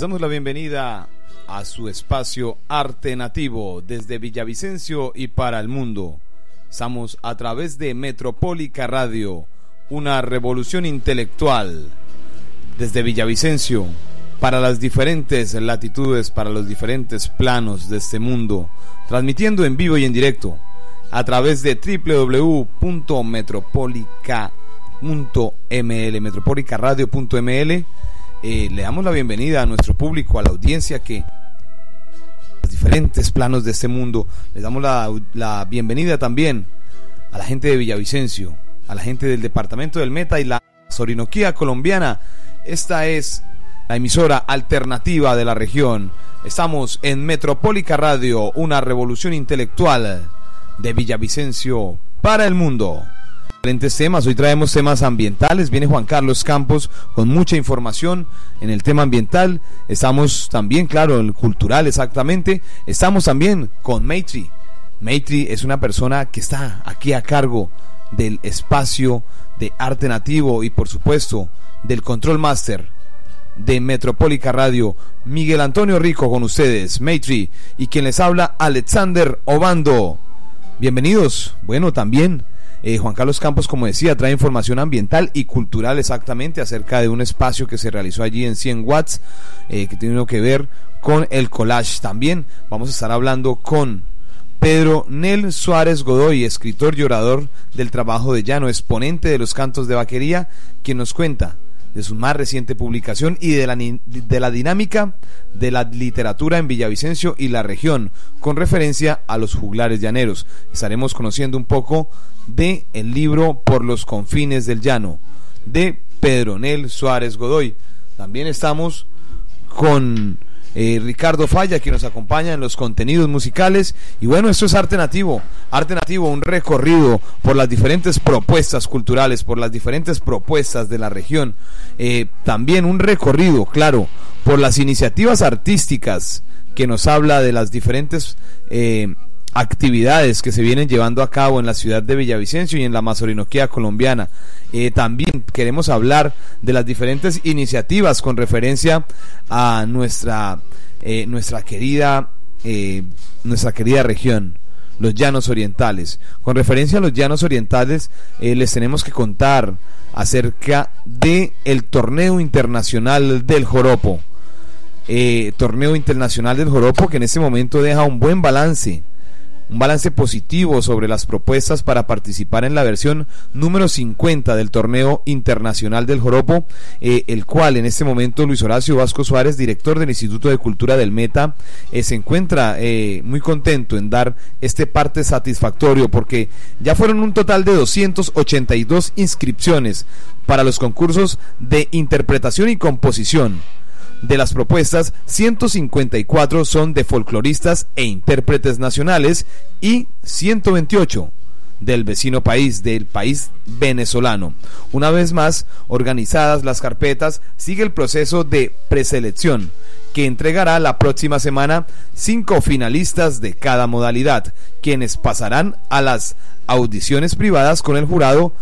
Les damos la bienvenida a su espacio Arte Nativo desde Villavicencio y para el mundo. Estamos a través de Metropólica Radio, una revolución intelectual desde Villavicencio para las diferentes latitudes, para los diferentes planos de este mundo, transmitiendo en vivo y en directo a través de www.metropolica.ml, metropolicaradio.ml. Eh, le damos la bienvenida a nuestro público, a la audiencia que los diferentes planos de este mundo. Le damos la, la bienvenida también a la gente de Villavicencio, a la gente del departamento del Meta y la Sorinoquía colombiana. Esta es la emisora alternativa de la región. Estamos en Metropólica Radio, una revolución intelectual de Villavicencio para el mundo. Diferentes temas, hoy traemos temas ambientales, viene Juan Carlos Campos con mucha información en el tema ambiental, estamos también, claro, en el cultural exactamente, estamos también con Maitri. Maitri es una persona que está aquí a cargo del espacio de arte nativo y por supuesto del control master de Metropólica Radio, Miguel Antonio Rico con ustedes, Maitri, y quien les habla, Alexander Obando. Bienvenidos. Bueno, también eh, Juan Carlos Campos, como decía, trae información ambiental y cultural exactamente acerca de un espacio que se realizó allí en 100 watts, eh, que tiene que ver con el collage también. Vamos a estar hablando con Pedro Nel Suárez Godoy, escritor y orador del trabajo de llano, exponente de los cantos de vaquería, quien nos cuenta de su más reciente publicación y de la, de la dinámica de la literatura en Villavicencio y la región, con referencia a los juglares llaneros. Estaremos conociendo un poco de el libro Por los confines del llano, de Pedronel Suárez Godoy. También estamos con eh, Ricardo Falla, que nos acompaña en los contenidos musicales. Y bueno, esto es Arte Nativo. Arte Nativo, un recorrido por las diferentes propuestas culturales, por las diferentes propuestas de la región. Eh, también un recorrido, claro, por las iniciativas artísticas que nos habla de las diferentes eh, actividades que se vienen llevando a cabo en la ciudad de Villavicencio y en la Mazorinoquía colombiana. Eh, también queremos hablar de las diferentes iniciativas con referencia a nuestra, eh, nuestra, querida, eh, nuestra querida región los llanos orientales. Con referencia a los llanos orientales, les tenemos que contar acerca de el torneo internacional del Joropo. torneo internacional del Joropo que en este momento deja un buen balance un balance positivo sobre las propuestas para participar en la versión número 50 del torneo internacional del Joropo, eh, el cual en este momento Luis Horacio Vasco Suárez, director del Instituto de Cultura del Meta, eh, se encuentra eh, muy contento en dar este parte satisfactorio porque ya fueron un total de 282 inscripciones para los concursos de interpretación y composición de las propuestas, 154 son de folcloristas e intérpretes nacionales y 128 del vecino país, del país venezolano. Una vez más, organizadas las carpetas, sigue el proceso de preselección que entregará la próxima semana cinco finalistas de cada modalidad, quienes pasarán a las audiciones privadas con el jurado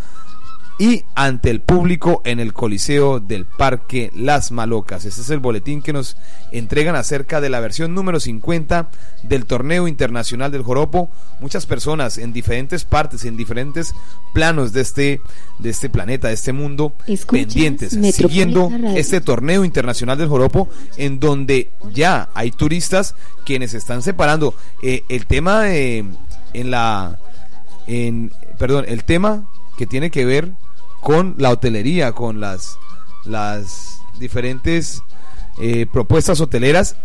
y ante el público en el Coliseo del Parque Las Malocas. Este es el boletín que nos entregan acerca de la versión número 50 del Torneo Internacional del Joropo. Muchas personas en diferentes partes, en diferentes planos de este, de este planeta, de este mundo, pendientes, siguiendo este Torneo Internacional del Joropo, en donde ya hay turistas quienes están separando eh, el tema en la... En, perdón, el tema que tiene que ver con la hotelería, con las, las diferentes eh, propuestas hoteleras.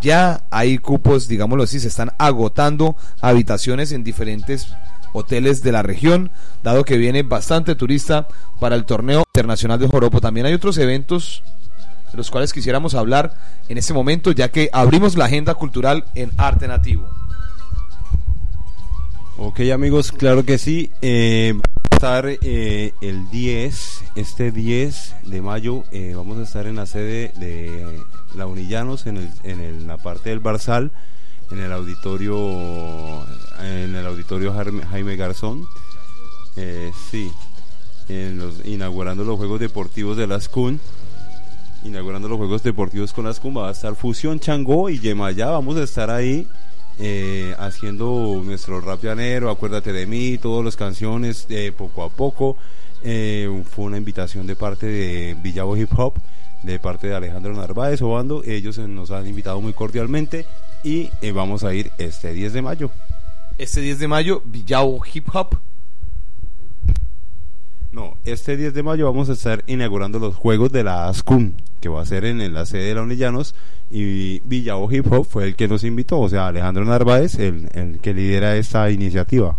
Ya hay cupos, digámoslo así, se están agotando habitaciones en diferentes hoteles de la región, dado que viene bastante turista para el torneo internacional de Joropo. También hay otros eventos de los cuales quisiéramos hablar en este momento, ya que abrimos la agenda cultural en arte nativo. Ok amigos, claro que sí. Eh, estar eh, el 10, este 10 de mayo, eh, vamos a estar en la sede de la Unillanos, en, el, en la parte del Barzal, en el auditorio, en el auditorio Jaime Garzón. Eh, sí, inaugurando los Juegos Deportivos de las CUN. inaugurando los Juegos Deportivos con las Cumba. Va a estar Fusión Changó y Yemayá. Vamos a estar ahí eh, haciendo nuestro rap llanero, Acuérdate de mí, todas las canciones eh, poco a poco. Eh, fue una invitación de parte de Villavo Hip Hop, de parte de Alejandro Narváez Obando. Ellos nos han invitado muy cordialmente y vamos a ir este 10 de mayo. Este 10 de mayo, Villavo Hip Hop. No, este 10 de mayo vamos a estar inaugurando los Juegos de la ASCUN, que va a ser en, la sede de la Unillanos, y Villavo Hip Hop fue el que nos invitó, o sea, Alejandro Narváez, el, el que lidera esta iniciativa.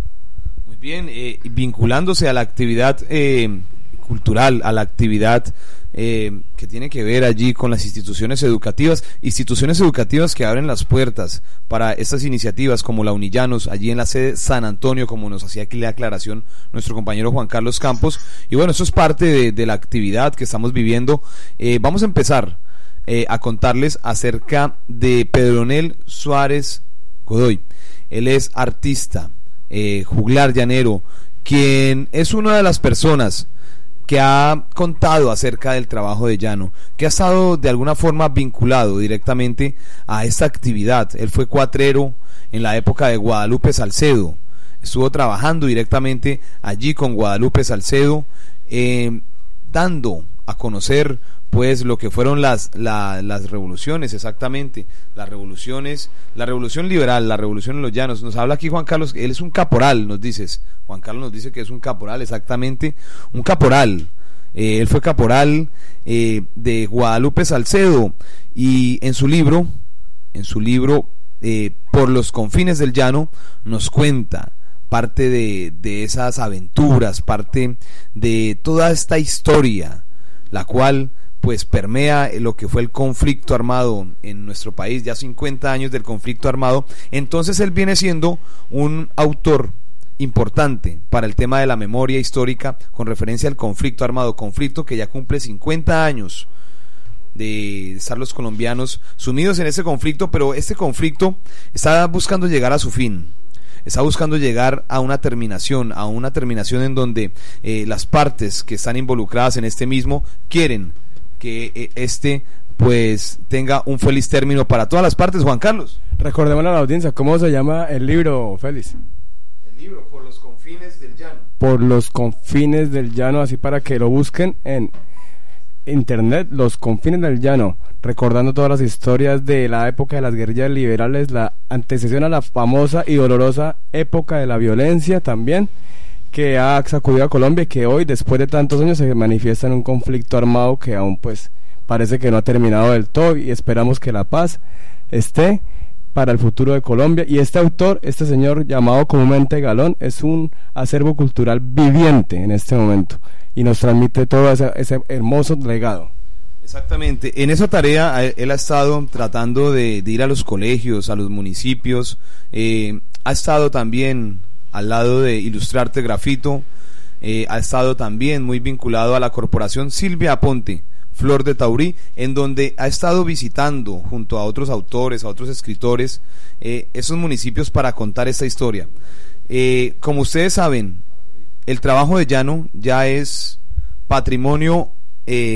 Muy bien, eh, vinculándose a la actividad eh, cultural, a la actividad eh, que tiene que ver allí con las instituciones educativas, instituciones educativas que abren las puertas para estas iniciativas como la Unillanos, allí en la sede San Antonio, como nos hacía aquí la aclaración nuestro compañero Juan Carlos Campos. Y bueno, eso es parte de, la actividad que estamos viviendo. Eh, vamos a empezar eh, a contarles acerca de Pedronel Suárez Godoy. Él es artista, juglar llanero, quien es una de las personas que ha contado acerca del trabajo de Llano, que ha estado de alguna forma vinculado directamente a esta actividad. Él fue cuatrero en la época de Guadalupe Salcedo, estuvo trabajando directamente allí con Guadalupe Salcedo, eh, dando a conocer pues lo que fueron las, las revoluciones, exactamente, las revoluciones, la revolución liberal, la revolución en los llanos. Nos habla aquí Juan Carlos, él es un caporal, nos dices. Juan Carlos nos dice que es un caporal, exactamente, un caporal. Eh, él fue caporal eh, de Guadalupe Salcedo y en su libro, en su libro eh, Por los confines del llano, nos cuenta parte de, de esas aventuras, parte de toda esta historia, la cual pues permea lo que fue el conflicto armado en nuestro país, ya 50 años del conflicto armado, entonces él viene siendo un autor importante para el tema de la memoria histórica con referencia al conflicto armado, conflicto que ya cumple 50 años de estar los colombianos sumidos en ese conflicto, pero este conflicto está buscando llegar a su fin está buscando llegar a una terminación, a una terminación en donde eh, las partes que están involucradas en este mismo quieren que eh, este pues tenga un feliz término para todas las partes, Juan Carlos. Recordemos a la audiencia, ¿cómo se llama el libro, Félix? El libro, Por los confines del llano. Por los confines del llano, así para que lo busquen en internet, Los confines del llano, recordando todas las historias de la época de las guerrillas liberales, la antecesión a la famosa y dolorosa época de la violencia también que ha sacudido a Colombia y que hoy, después de tantos años, se manifiesta en un conflicto armado que aún pues parece que no ha terminado del todo y esperamos que la paz esté para el futuro de Colombia. Y este autor, este señor llamado comúnmente Galón, es un acervo cultural viviente en este momento y nos transmite todo ese, hermoso legado. Exactamente, en esa tarea él ha estado tratando de, ir a los colegios, a los municipios, eh, ha estado también al lado de Ilustrarte Grafito. Eh, ha estado también muy vinculado a la corporación Silvia Aponte, Flor de Taurí, en donde ha estado visitando junto a otros autores, a otros escritores, eh, esos municipios para contar esta historia. Eh, como ustedes saben, el trabajo de Llano ya es patrimonio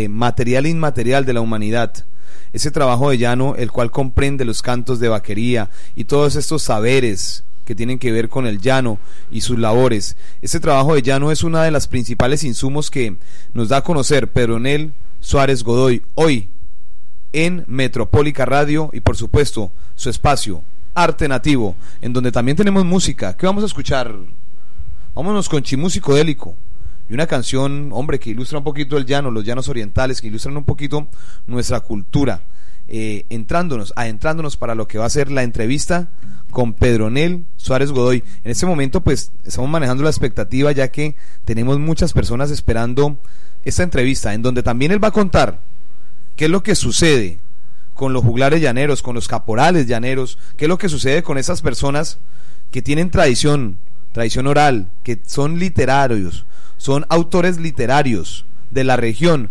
material e inmaterial de la humanidad. Ese trabajo de Llano, el cual comprende los cantos de vaquería y todos estos saberes que tienen que ver con el llano y sus labores. Este trabajo de llano es una de las principales insumos que nos da a conocer Pedronel Suárez Godoy hoy en Metropólica Radio y por supuesto su espacio Arte Nativo, en donde también tenemos música. ¿Qué vamos a escuchar? Vámonos con Chimúsico Délico y una canción, hombre, que ilustra un poquito el llano, los llanos orientales, que ilustran un poquito nuestra cultura. Eh, entrándonos, adentrándonos para lo que va a ser la entrevista con Pedronel Suárez Godoy. En este momento, pues, estamos manejando la expectativa ya que tenemos muchas personas esperando esta entrevista, en donde también él va a contar qué es lo que sucede con los juglares llaneros, con los caporales llaneros, qué es lo que sucede con esas personas que tienen tradición, tradición oral, que son literarios, son autores literarios de la región,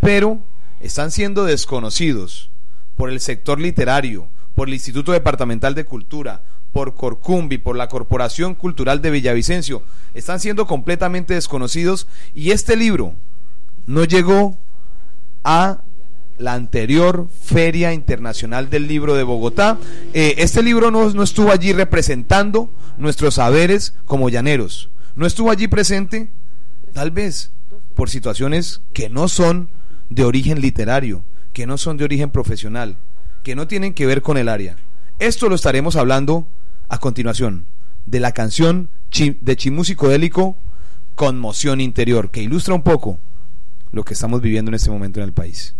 pero están siendo desconocidos por el sector literario, por el Instituto Departamental de Cultura, por Corcumbi, por la Corporación Cultural de Villavicencio, están siendo completamente desconocidos y este libro no llegó a la anterior Feria Internacional del Libro de Bogotá. Eh, este libro no, no estuvo allí representando nuestros saberes como llaneros. No estuvo allí presente, tal vez, por situaciones que no son de origen literario, que no son de origen profesional, que no tienen que ver con el área. Esto lo estaremos hablando a continuación, de la canción de Chimú Psicodélico Conmoción Interior, que ilustra un poco lo que estamos viviendo en este momento en el país.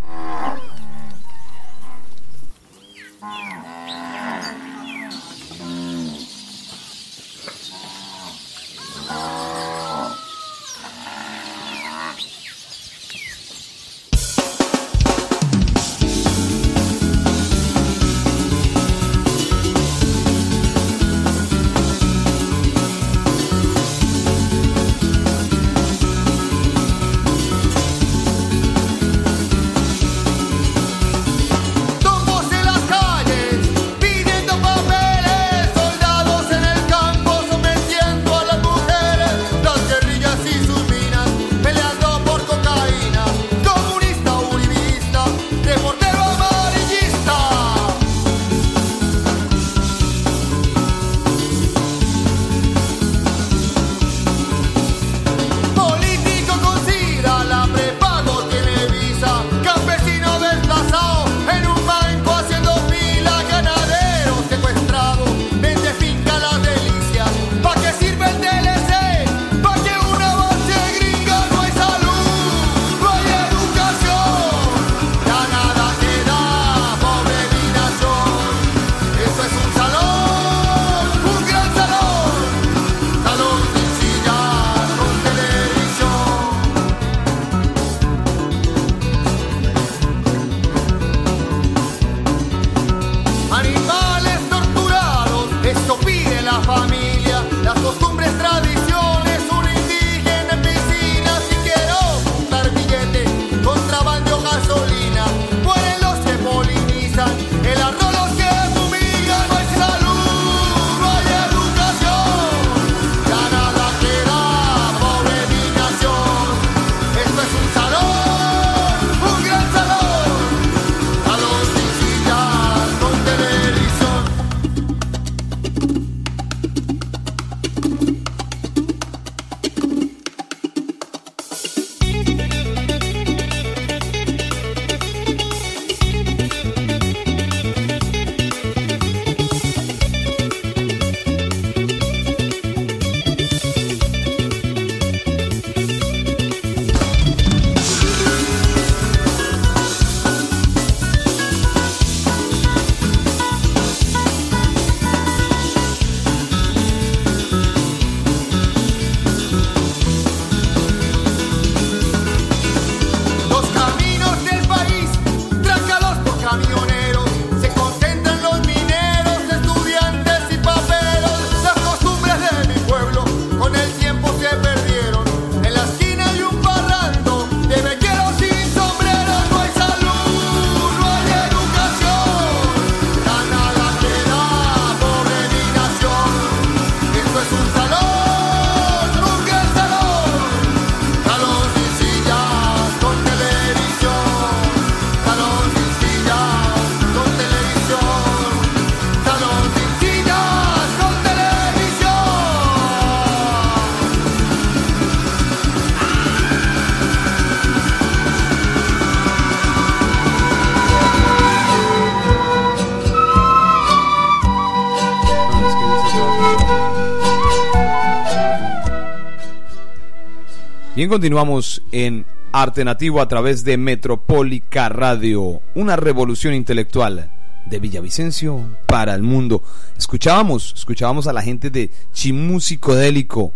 Bien, continuamos en Arte Nativo a través de Metropólica Radio, una revolución intelectual de Villavicencio para el mundo. Escuchábamos, escuchábamos a la gente de Chimú Psicodélico,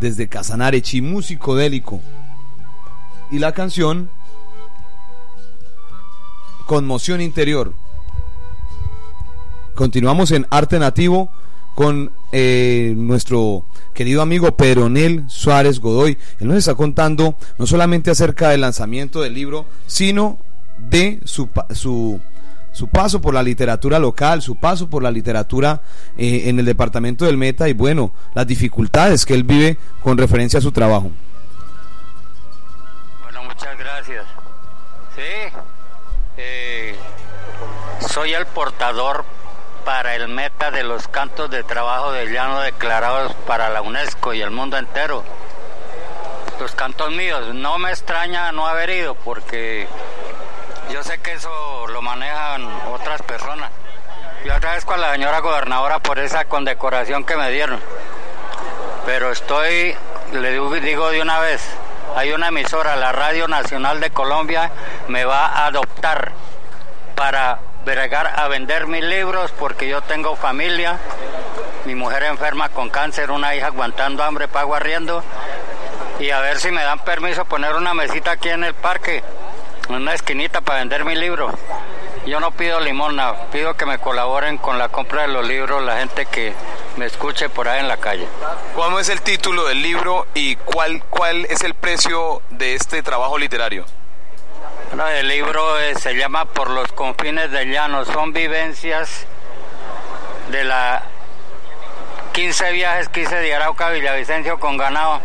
desde Casanare, Chimú Psicodélico. Y la canción Conmoción Interior. Continuamos en Arte Nativo con eh, nuestro querido amigo Peronel Suárez Godoy. Él nos está contando no solamente acerca del lanzamiento del libro, sino de su, su, su paso por la literatura local, su paso por la literatura eh, en el departamento del Meta y bueno, las dificultades que él vive con referencia a su trabajo. Bueno, muchas gracias. Sí, Eh, soy el portador para el meta de los cantos de trabajo de llano declarados para la UNESCO y el mundo entero. Los cantos míos, no me extraña no haber ido porque yo sé que eso lo manejan otras personas. Yo agradezco a la señora gobernadora por esa condecoración que me dieron. Pero estoy, le digo de una vez, hay una emisora, la Radio Nacional de Colombia, me va a adoptar para bregar a vender mis libros porque yo tengo familia, mi mujer enferma con cáncer, una hija aguantando hambre, pago arriendo y a ver si me dan permiso poner una mesita aquí en el parque, en una esquinita para vender mi libro. Yo no pido limona, pido que me colaboren con la compra de los libros la gente que me escuche por ahí en la calle. ¿Cuál es el título del libro y cuál, cuál es el precio de este trabajo literario? El libro eh, se llama Por los confines del llano. Son vivencias de la 15 viajes que hice de Arauca a Villavicencio con ganado.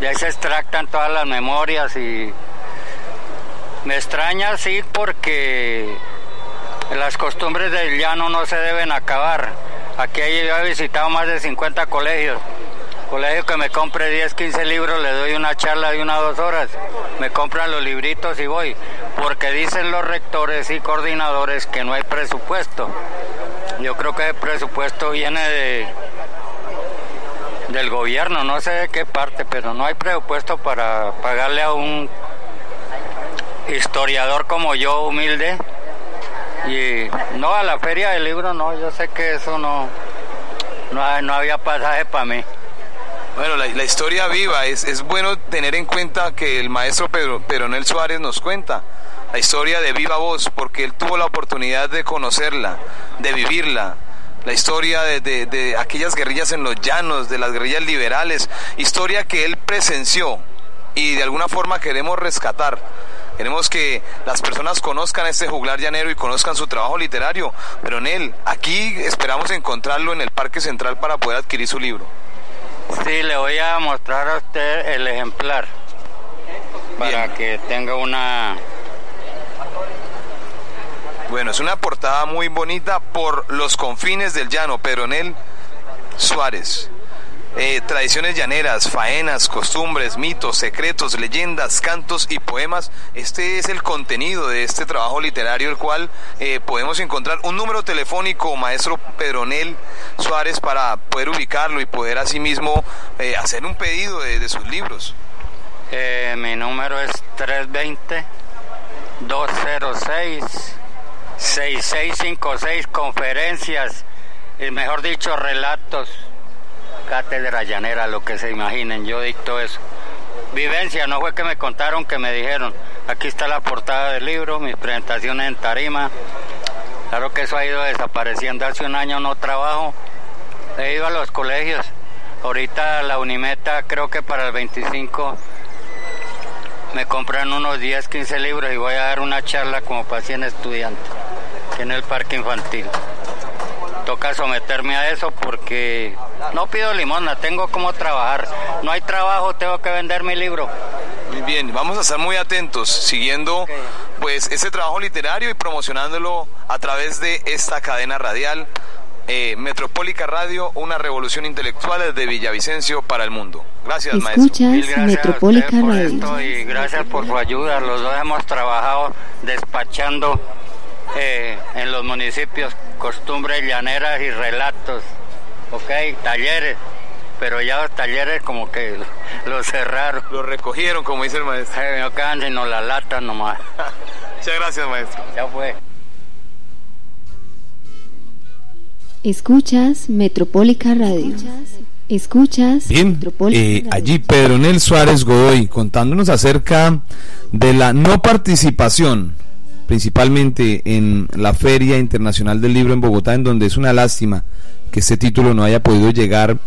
Y ahí se extractan todas las memorias y me extraña, sí, porque las costumbres del llano no se deben acabar. Aquí yo he visitado más de 50 colegios colegio que me compre 10, 15 libros, le doy una charla de una o dos horas, me compran los libritos y voy, porque dicen los rectores y coordinadores que no hay presupuesto. Yo creo que el presupuesto viene de del gobierno, no sé de qué parte, pero no hay presupuesto para pagarle a un historiador como yo, humilde. Y no, a la feria del libro no, yo sé que eso no, no, no había pasaje para mí. Bueno, la, historia viva, es, es, bueno tener en cuenta que el maestro Pedro, Peronel Suárez nos cuenta la historia de viva voz, porque él tuvo la oportunidad de conocerla, de vivirla, la historia de, de, de, aquellas guerrillas en los llanos, de las guerrillas liberales, historia que él presenció y de alguna forma queremos rescatar. Queremos que las personas conozcan este juglar llanero y conozcan su trabajo literario, pero en él, aquí esperamos encontrarlo en el Parque Central para poder adquirir su libro. Sí, le voy a mostrar a usted el ejemplar para que tenga una... Bueno, es una portada muy bonita por los confines del llano, pero en él Suárez. Eh, tradiciones llaneras, faenas, costumbres, mitos, secretos, leyendas, cantos y poemas. Este es el contenido de este trabajo literario, el cual eh, podemos encontrar un número telefónico, maestro Pedronel Suárez, para poder ubicarlo y poder asimismo eh, hacer un pedido de, sus libros. mi número es 320-206-6656, conferencias, y mejor dicho, relatos cátedra llanera, lo que se imaginen, yo dicto eso. Vivencia, no fue que me contaron, que me dijeron. Aquí está la portada del libro, mis presentaciones en tarima. Claro que eso ha ido desapareciendo. Hace un año no trabajo. He ido a los colegios. Ahorita la Unimeta, creo que para el 25 me compran unos 10, 15 libros y voy a dar una charla como para 100 estudiantes en el parque infantil toca someterme a eso porque no pido limosna, tengo como trabajar. No hay trabajo, tengo que vender mi libro. Muy bien, vamos a estar muy atentos, siguiendo pues ese trabajo literario y promocionándolo a través de esta cadena radial. Eh, Metropólica Radio, una revolución intelectual desde Villavicencio para el mundo. Gracias, maestro. gracias Metropólica Radio. y gracias por su ayuda. Los dos hemos trabajado despachando eh, en los municipios costumbres llaneras y relatos, ok, talleres, pero ya los talleres como que los cerraron. Los recogieron, como dice el maestro. Eh, no quedan sino la lata nomás. Muchas gracias, maestro. Ya fue. Escuchas Metropólica Radio. Escuchas Bien, eh, allí Pedro Nel Suárez Godoy contándonos acerca de la no participación principalmente en la Feria Internacional del Libro en Bogotá, en donde es una lástima que este título no haya podido llegar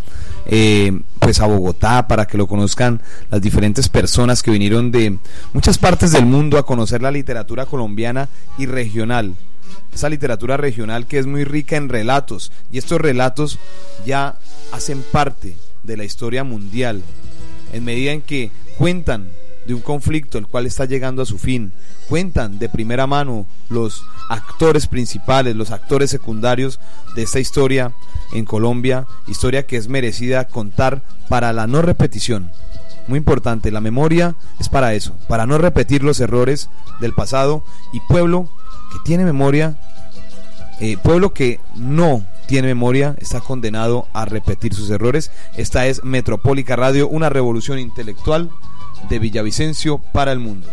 eh, pues a Bogotá para que lo conozcan las diferentes personas que vinieron de muchas partes del mundo a conocer la literatura colombiana y regional. Esa literatura regional que es muy rica en relatos y estos relatos ya hacen parte de la historia mundial en medida en que cuentan de un conflicto el cual está llegando a su fin. Cuentan de primera mano los actores principales, los actores secundarios de esta historia en Colombia, historia que es merecida contar para la no repetición. Muy importante, la memoria es para eso, para no repetir los errores del pasado y pueblo que tiene memoria, eh, pueblo que no tiene memoria está condenado a repetir sus errores. Esta es Metropólica Radio, una revolución intelectual de Villavicencio para el mundo.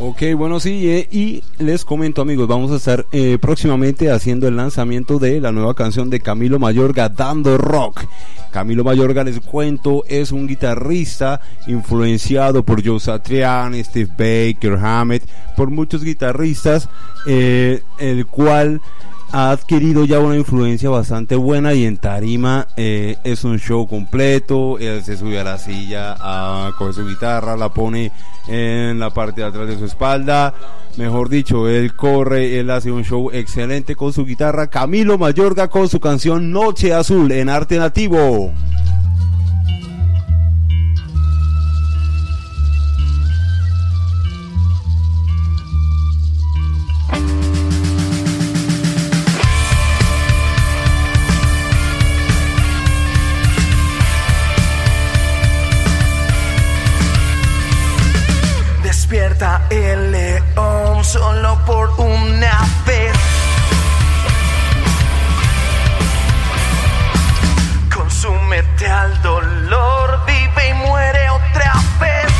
Ok, bueno, sí, eh, y les comento amigos, vamos a estar eh, próximamente haciendo el lanzamiento de la nueva canción de Camilo Mayorga, Dando Rock. Camilo Mayorga, les cuento, es un guitarrista influenciado por Joe Satriani, Steve Baker, Hammett, por muchos guitarristas, eh, el cual ha adquirido ya una influencia bastante buena y en tarima eh, es un show completo. Él se sube a la silla, a, coge su guitarra, la pone en la parte de atrás de su espalda. Mejor dicho, él corre, él hace un show excelente con su guitarra. Camilo Mayorga con su canción Noche Azul en arte nativo. El león solo por una vez. Consúmete al dolor, vive y muere otra vez.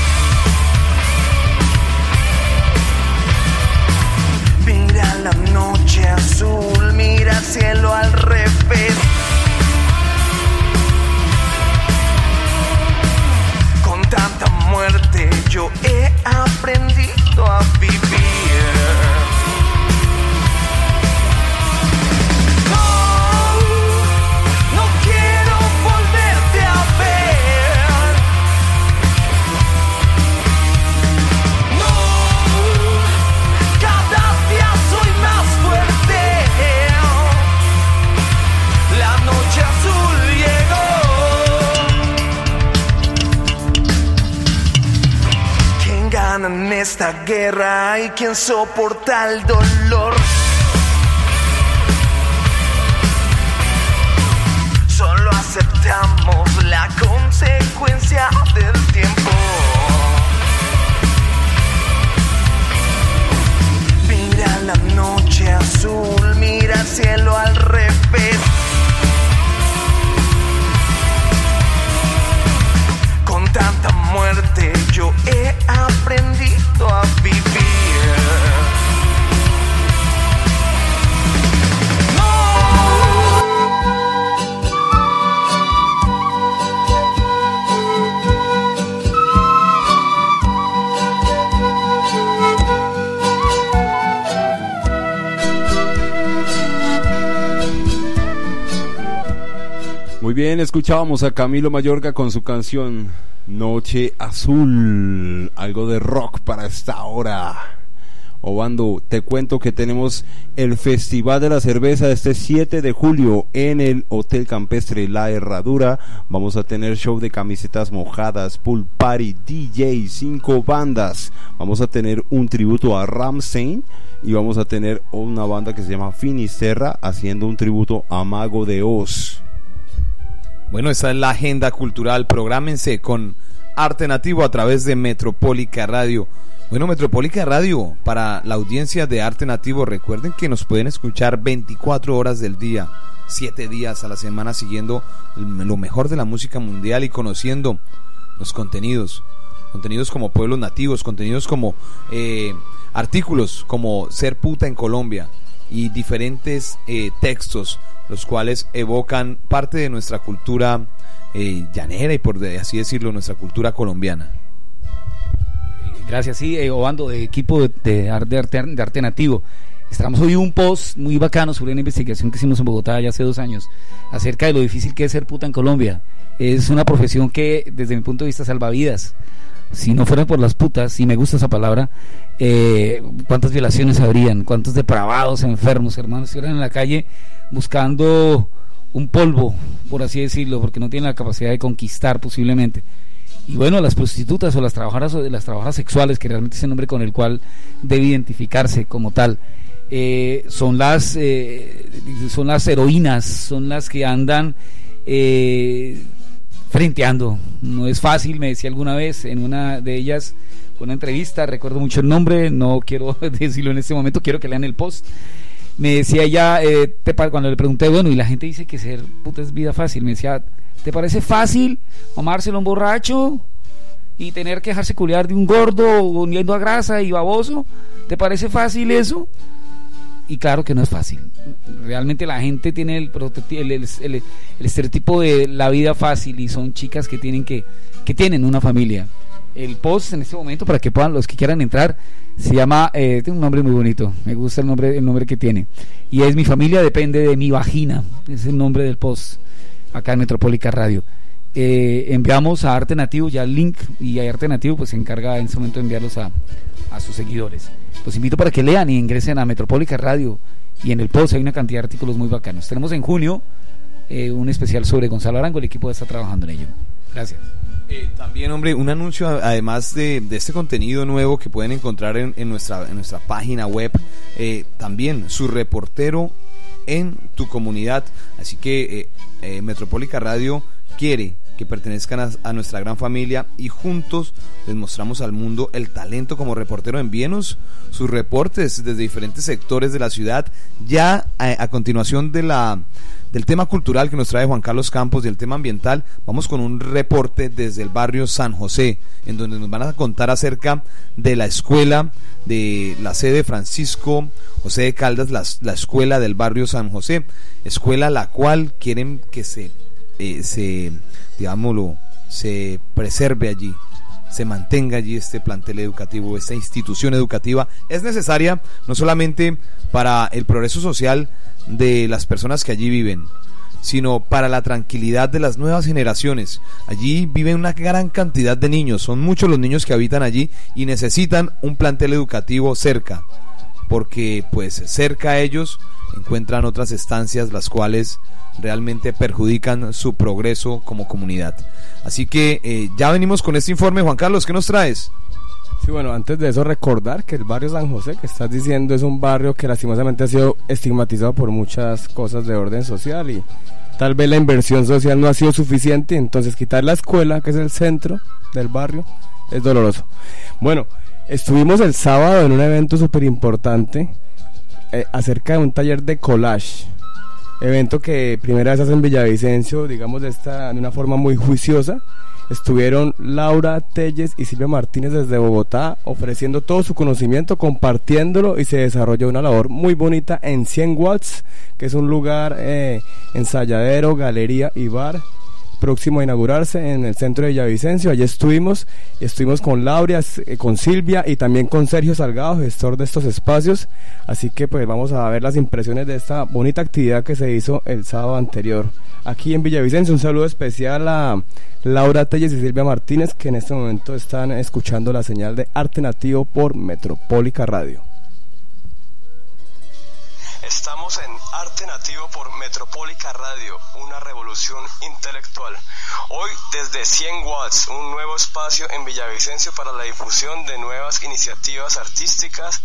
Mira la noche azul, mira el cielo al revés. Con tanta muerte yo he esta guerra y quién soporta el dolor? Solo aceptamos la consecuencia del tiempo. Mira la noche azul, mira el cielo al revés. Tanta muerte yo he aprendido a vivir. Muy bien, escuchábamos a Camilo Mayorga con su canción Noche Azul, algo de rock para esta hora. Obando, te cuento que tenemos el Festival de la Cerveza este 7 de julio en el Hotel Campestre La Herradura. Vamos a tener show de camisetas mojadas, pool party, DJ, cinco bandas. Vamos a tener un tributo a Ramstein y vamos a tener una banda que se llama Finisterra haciendo un tributo a Mago de Oz. Bueno, esa es la agenda cultural. Prográmense con Arte Nativo a través de Metropólica Radio. Bueno, Metropólica Radio, para la audiencia de Arte Nativo, recuerden que nos pueden escuchar 24 horas del día, 7 días a la semana, siguiendo lo mejor de la música mundial y conociendo los contenidos. Contenidos como pueblos nativos, contenidos como eh, artículos como Ser puta en Colombia y diferentes eh, textos los cuales evocan parte de nuestra cultura eh, llanera y por así decirlo, nuestra cultura colombiana. Gracias, sí, eh, Obando, de equipo de, de arte, de arte nativo. Estamos hoy un post muy bacano sobre una investigación que hicimos en Bogotá ya hace dos años acerca de lo difícil que es ser puta en Colombia. Es una profesión que, desde mi punto de vista, salva vidas. Si no fuera por las putas, si me gusta esa palabra, eh, ¿cuántas violaciones habrían? ¿Cuántos depravados, enfermos, hermanos, estuvieran en la calle buscando un polvo, por así decirlo, porque no tienen la capacidad de conquistar posiblemente? y bueno, las prostitutas o las trabajadoras, las trabajadoras sexuales, que realmente es el nombre con el cual debe identificarse como tal, eh, son, las, eh, son las heroínas, son las que andan eh, frenteando. No es fácil, me decía alguna vez en una de ellas, una entrevista, recuerdo mucho el nombre, no quiero decirlo en este momento, quiero que lean el post. Me decía ella, cuando le pregunté, bueno, y la gente dice que ser puta es vida fácil, me decía, ¿Te parece fácil mamárselo un borracho y tener que dejarse culiar de un gordo uniendo a grasa y baboso? ¿Te parece fácil eso? Y claro que no es fácil. Realmente la gente tiene el, el, estereotipo de la vida fácil y son chicas que tienen que, que tienen una familia. El post en este momento para que puedan los que quieran entrar se llama eh, tiene un nombre muy bonito. Me gusta el nombre el nombre que tiene y es mi familia depende de mi vagina. Es el nombre del post acá en Metropólica Radio. Eh, enviamos a Arte Nativo ya el link y Arte Nativo pues se encarga en ese momento de enviarlos a, a sus seguidores. Los invito para que lean y ingresen a Metropólica Radio y en el post hay una cantidad de artículos muy bacanos. Tenemos en junio eh, un especial sobre Gonzalo Arango, el equipo está trabajando en ello. Gracias. Eh, también, hombre, un anuncio además de, de, este contenido nuevo que pueden encontrar en, nuestra, en nuestra página web. también su reportero en tu comunidad. Así que Metropólica Radio quiere que pertenezcan a, nuestra gran familia y juntos les mostramos al mundo el talento como reportero. Envíenos sus reportes desde diferentes sectores de la ciudad. Ya a, continuación de la, del tema cultural que nos trae Juan Carlos Campos y el tema ambiental, vamos con un reporte desde el barrio San José, en donde nos van a contar acerca de la escuela de la sede Francisco José de Caldas, la, escuela del barrio San José, escuela la cual quieren que se, eh, se, digámoslo, se preserve allí, se mantenga allí este plantel educativo, esta institución educativa. Es necesaria no solamente para el progreso social de las personas que allí viven, sino para la tranquilidad de las nuevas generaciones. Allí viven una gran cantidad de niños, son muchos los niños que habitan allí y necesitan un plantel educativo cerca porque pues cerca a ellos encuentran otras estancias las cuales realmente perjudican su progreso como comunidad. Así que eh, ya venimos con este informe, Juan Carlos, ¿qué nos traes? Sí, bueno, antes de eso recordar que el barrio San José que estás diciendo es un barrio que lastimosamente ha sido estigmatizado por muchas cosas de orden social y tal vez la inversión social no ha sido suficiente, entonces quitar la escuela, que es el centro del barrio, es doloroso. Bueno, Estuvimos el sábado en un evento súper importante eh, acerca de un taller de collage. Evento que primera vez hace en Villavicencio, digamos de, esta, de una forma muy juiciosa. Estuvieron Laura Telles y Silvia Martínez desde Bogotá ofreciendo todo su conocimiento, compartiéndolo y se desarrolló una labor muy bonita en 100 Watts, que es un lugar eh, ensayadero, galería y bar próximo a inaugurarse en el centro de Villavicencio. Allí estuvimos, estuvimos con Laura, eh, con Silvia y también con Sergio Salgado, gestor de estos espacios. Así que pues vamos a ver las impresiones de esta bonita actividad que se hizo el sábado anterior aquí en Villavicencio. Un saludo especial a Laura Telles y Silvia Martínez que en este momento están escuchando la señal de Arte Nativo por Metropólica Radio. Estamos en Arte Nativo por Metropólica Radio, una revolución intelectual. Hoy desde 100 watts, un nuevo espacio en Villavicencio para la difusión de nuevas iniciativas artísticas,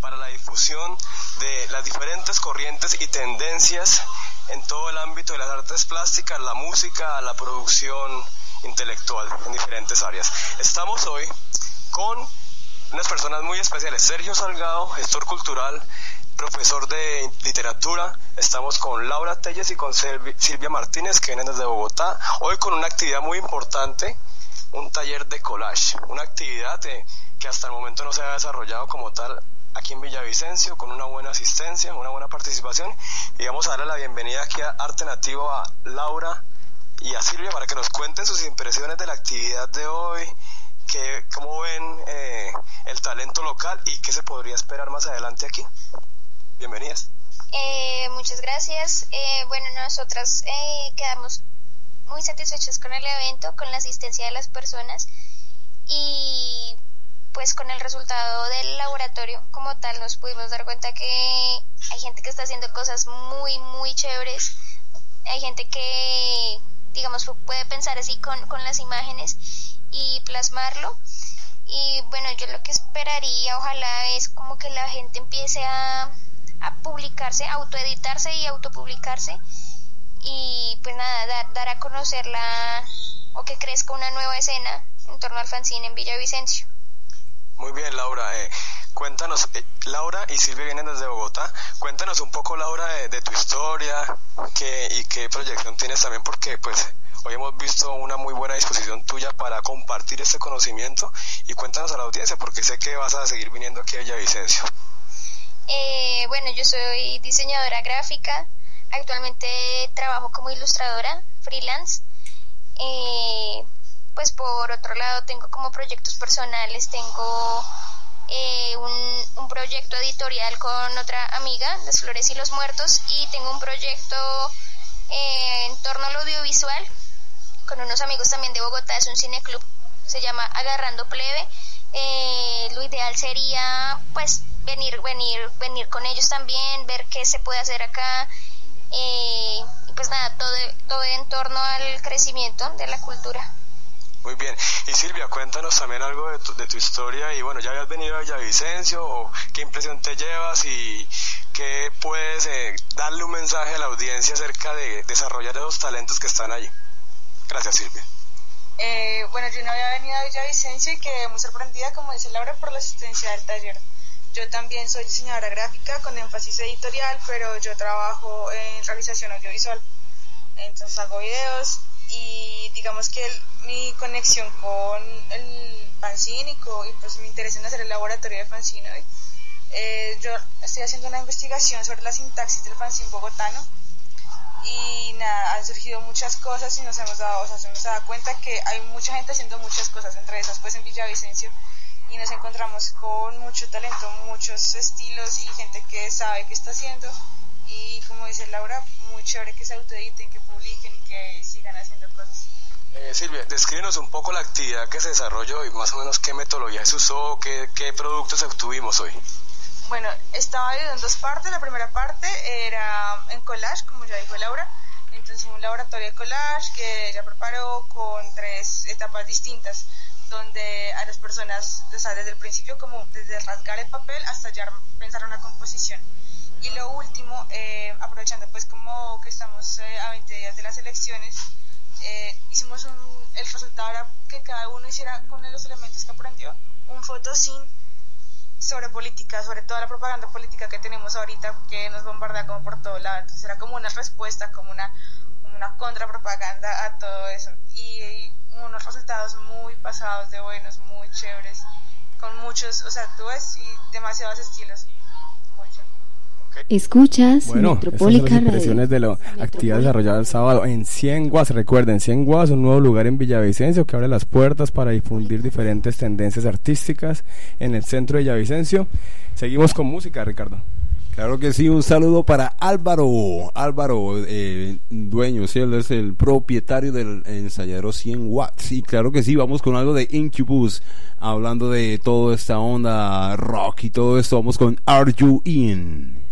para la difusión de las diferentes corrientes y tendencias en todo el ámbito de las artes plásticas, la música, la producción intelectual en diferentes áreas. Estamos hoy con unas personas muy especiales, Sergio Salgado, gestor cultural, profesor de literatura. Estamos con Laura Telles y con Silvia Martínez, que vienen desde Bogotá. Hoy con una actividad muy importante, un taller de collage. Una actividad que hasta el momento no se ha desarrollado como tal aquí en Villavicencio, con una buena asistencia, una buena participación. Y vamos a darle la bienvenida aquí a Arte Nativo a Laura y a Silvia para que nos cuenten sus impresiones de la actividad de hoy, que, cómo ven eh, el talento local y qué se podría esperar más adelante aquí. Bienvenidas. Eh, muchas gracias. Eh, bueno, nosotras eh, quedamos muy satisfechas con el evento, con la asistencia de las personas y pues con el resultado del laboratorio como tal nos pudimos dar cuenta que hay gente que está haciendo cosas muy, muy chéveres. Hay gente que, digamos, puede pensar así con, con las imágenes y plasmarlo. Y bueno, yo lo que esperaría, ojalá, es como que la gente empiece a, a publicarse, autoeditarse y autopublicarse. Y pues nada, dar, dar a conocer la, o que crezca una nueva escena en torno al fanzine en Villavicencio. Muy bien, Laura. Eh, cuéntanos, eh, Laura y Silvia vienen desde Bogotá. Cuéntanos un poco, Laura, de, tu historia qué, y qué proyección tienes también, porque pues hoy hemos visto una muy buena disposición tuya para compartir este conocimiento y cuéntanos a la audiencia, porque sé que vas a seguir viniendo aquí a Villavicencio. Eh, bueno, yo soy diseñadora gráfica. Actualmente trabajo como ilustradora freelance. Eh, pues por otro lado tengo como proyectos personales, tengo eh, un, proyecto editorial con otra amiga, Las Flores y los Muertos, y tengo un proyecto eh, en torno al audiovisual con unos amigos también de Bogotá, es un cineclub, se llama Agarrando Plebe. Eh, lo ideal sería pues venir, venir, venir con ellos también, ver qué se puede hacer acá. y pues nada, todo, todo en torno al crecimiento de la cultura. Muy bien. Y Silvia, cuéntanos también algo de tu, de tu historia y bueno, ya habías venido a Villavicencio o qué impresión te llevas y qué puedes eh, darle un mensaje a la audiencia acerca de desarrollar esos talentos que están allí. Gracias, Silvia. Eh, bueno, yo no había venido a Villavicencio y quedé muy sorprendida, como dice Laura, por la asistencia del taller. Yo también soy diseñadora gráfica con énfasis editorial, pero yo trabajo en realización audiovisual. Entonces hago videos, y digamos que mi conexión con el fanzine y, pues mi interés en hacer el laboratorio de fanzine eh, yo estoy haciendo una investigación sobre la sintaxis del fanzine bogotano y nada, han surgido muchas cosas y nos hemos dado, o sea, hemos dado cuenta que hay mucha gente haciendo muchas cosas, entre esas pues en Villavicencio y nos encontramos con mucho talento, muchos estilos y gente que sabe qué está haciendo y como dice Laura, muy chévere que se autoediten, que publiquen y que sigan haciendo cosas. Eh, Silvia, descríbenos un poco la actividad que se desarrolló y más o menos qué metodología se usó, qué, qué productos obtuvimos hoy. Bueno, estaba dividido en dos partes. La primera parte era en collage, como ya dijo Laura. Entonces, un laboratorio de collage que ella preparó con tres etapas distintas, donde a las personas, o sea, desde el principio, como desde rasgar el papel hasta ya pensar una composición. Y lo último, eh, aprovechando pues como que estamos eh, a 20 días de las elecciones, eh, hicimos un, el resultado era que cada uno hiciera con los elementos que aprendió un sin sobre política, sobre toda la propaganda política que tenemos ahorita que nos bombardea como por todo lado. Entonces era como una respuesta, como una, una contrapropaganda a todo eso. Y, unos resultados muy pasados de buenos, muy chéveres, con muchos, o sea, tú ves y demasiados estilos. Escuchas bueno, Metropólica son las impresiones de la actividad desarrollada el sábado en 100 Guas. Recuerden, 100 Guas, un nuevo lugar en Villavicencio que abre las puertas para difundir diferentes tendencias artísticas en el centro de Villavicencio. Seguimos con música, Ricardo. Claro que sí, un saludo para Álvaro, Álvaro, eh, dueño, él es el propietario del ensayadero 100 watts. Y claro que sí, vamos con algo de Incubus, hablando de toda esta onda rock y todo esto, vamos con Are You In?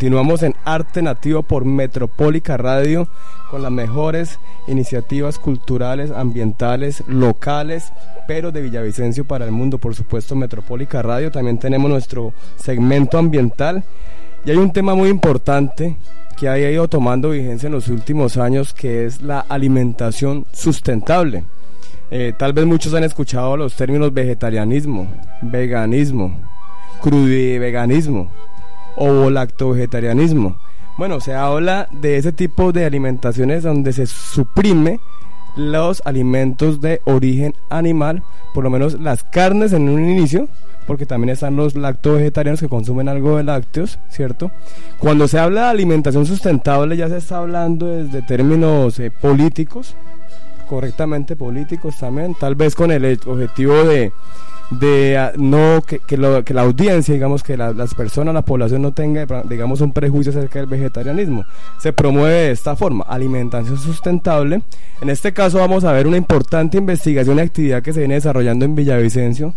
Continuamos en Arte Nativo por Metropólica Radio con las mejores iniciativas culturales, ambientales, locales, pero de Villavicencio para el mundo. Por supuesto, Metropólica Radio. También tenemos nuestro segmento ambiental. Y hay un tema muy importante que ha ido tomando vigencia en los últimos años, que es la alimentación sustentable. Eh, tal vez muchos han escuchado los términos vegetarianismo, veganismo, crudiveganismo o lacto-vegetarianismo. Bueno, se habla de ese tipo de alimentaciones donde se suprime los alimentos de origen animal, por lo menos las carnes en un inicio, porque también están los lacto-vegetarianos que consumen algo de lácteos, ¿cierto? Cuando se habla de alimentación sustentable ya se está hablando desde términos eh, políticos, correctamente políticos también, tal vez con el objetivo de de ah, no que, que, la audiencia, digamos, que las personas, la población no tenga, digamos, un prejuicio acerca del vegetarianismo. Se promueve de esta forma, alimentación sustentable. En este caso vamos a ver una importante investigación y actividad que se viene desarrollando en Villavicencio.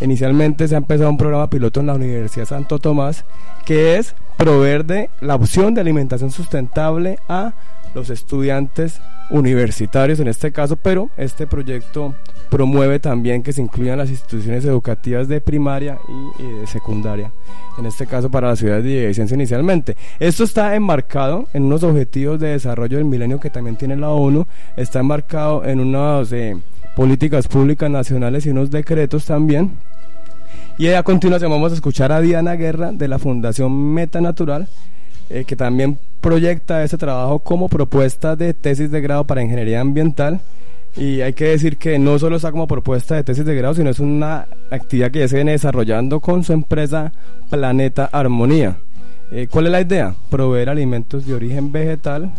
Inicialmente se ha empezado un programa piloto en la Universidad Santo Tomás que es proveer de la opción de alimentación sustentable a los estudiantes universitarios en este caso, pero este proyecto promueve también que se incluyan las instituciones educativas de primaria y, de secundaria, en este caso para la ciudad de Villavicencio inicialmente. Esto está enmarcado en unos objetivos de desarrollo del milenio que también tiene la ONU, está enmarcado en unas eh, políticas públicas nacionales y unos decretos también. Y a continuación vamos a escuchar a Diana Guerra de la Fundación Meta Natural, eh, que también proyecta este trabajo como propuesta de tesis de grado para ingeniería ambiental y hay que decir que no solo está como propuesta de tesis de grado, sino es una actividad que ya se viene desarrollando con su empresa Planeta Armonía. Eh, ¿Cuál es la idea? Proveer alimentos de origen vegetal,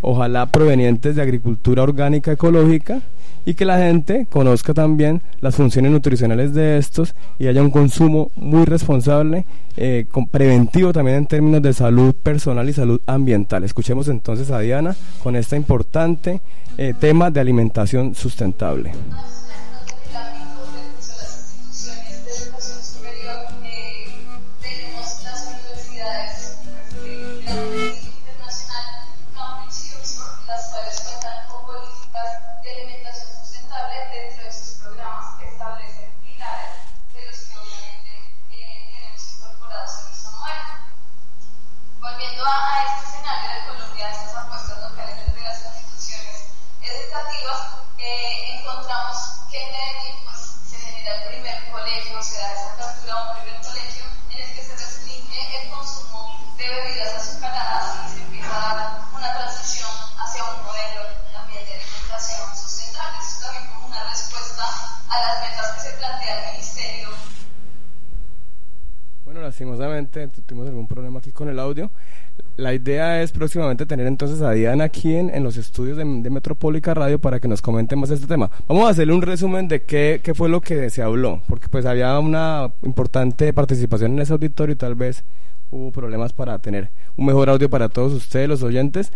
ojalá provenientes de agricultura orgánica ecológica y que la gente conozca también las funciones nutricionales de estos y haya un consumo muy responsable, eh, preventivo también en términos de salud personal y salud ambiental. Escuchemos entonces a Diana con este importante eh, tema de alimentación sustentable. Tuvimos algún problema aquí con el audio. La idea es próximamente tener entonces a Diana aquí en, los estudios de, de Metropólica Radio para que nos comente más este tema. Vamos a hacerle un resumen de qué, qué fue lo que se habló, porque pues había una importante participación en ese auditorio y tal vez hubo problemas para tener un mejor audio para todos ustedes, los oyentes.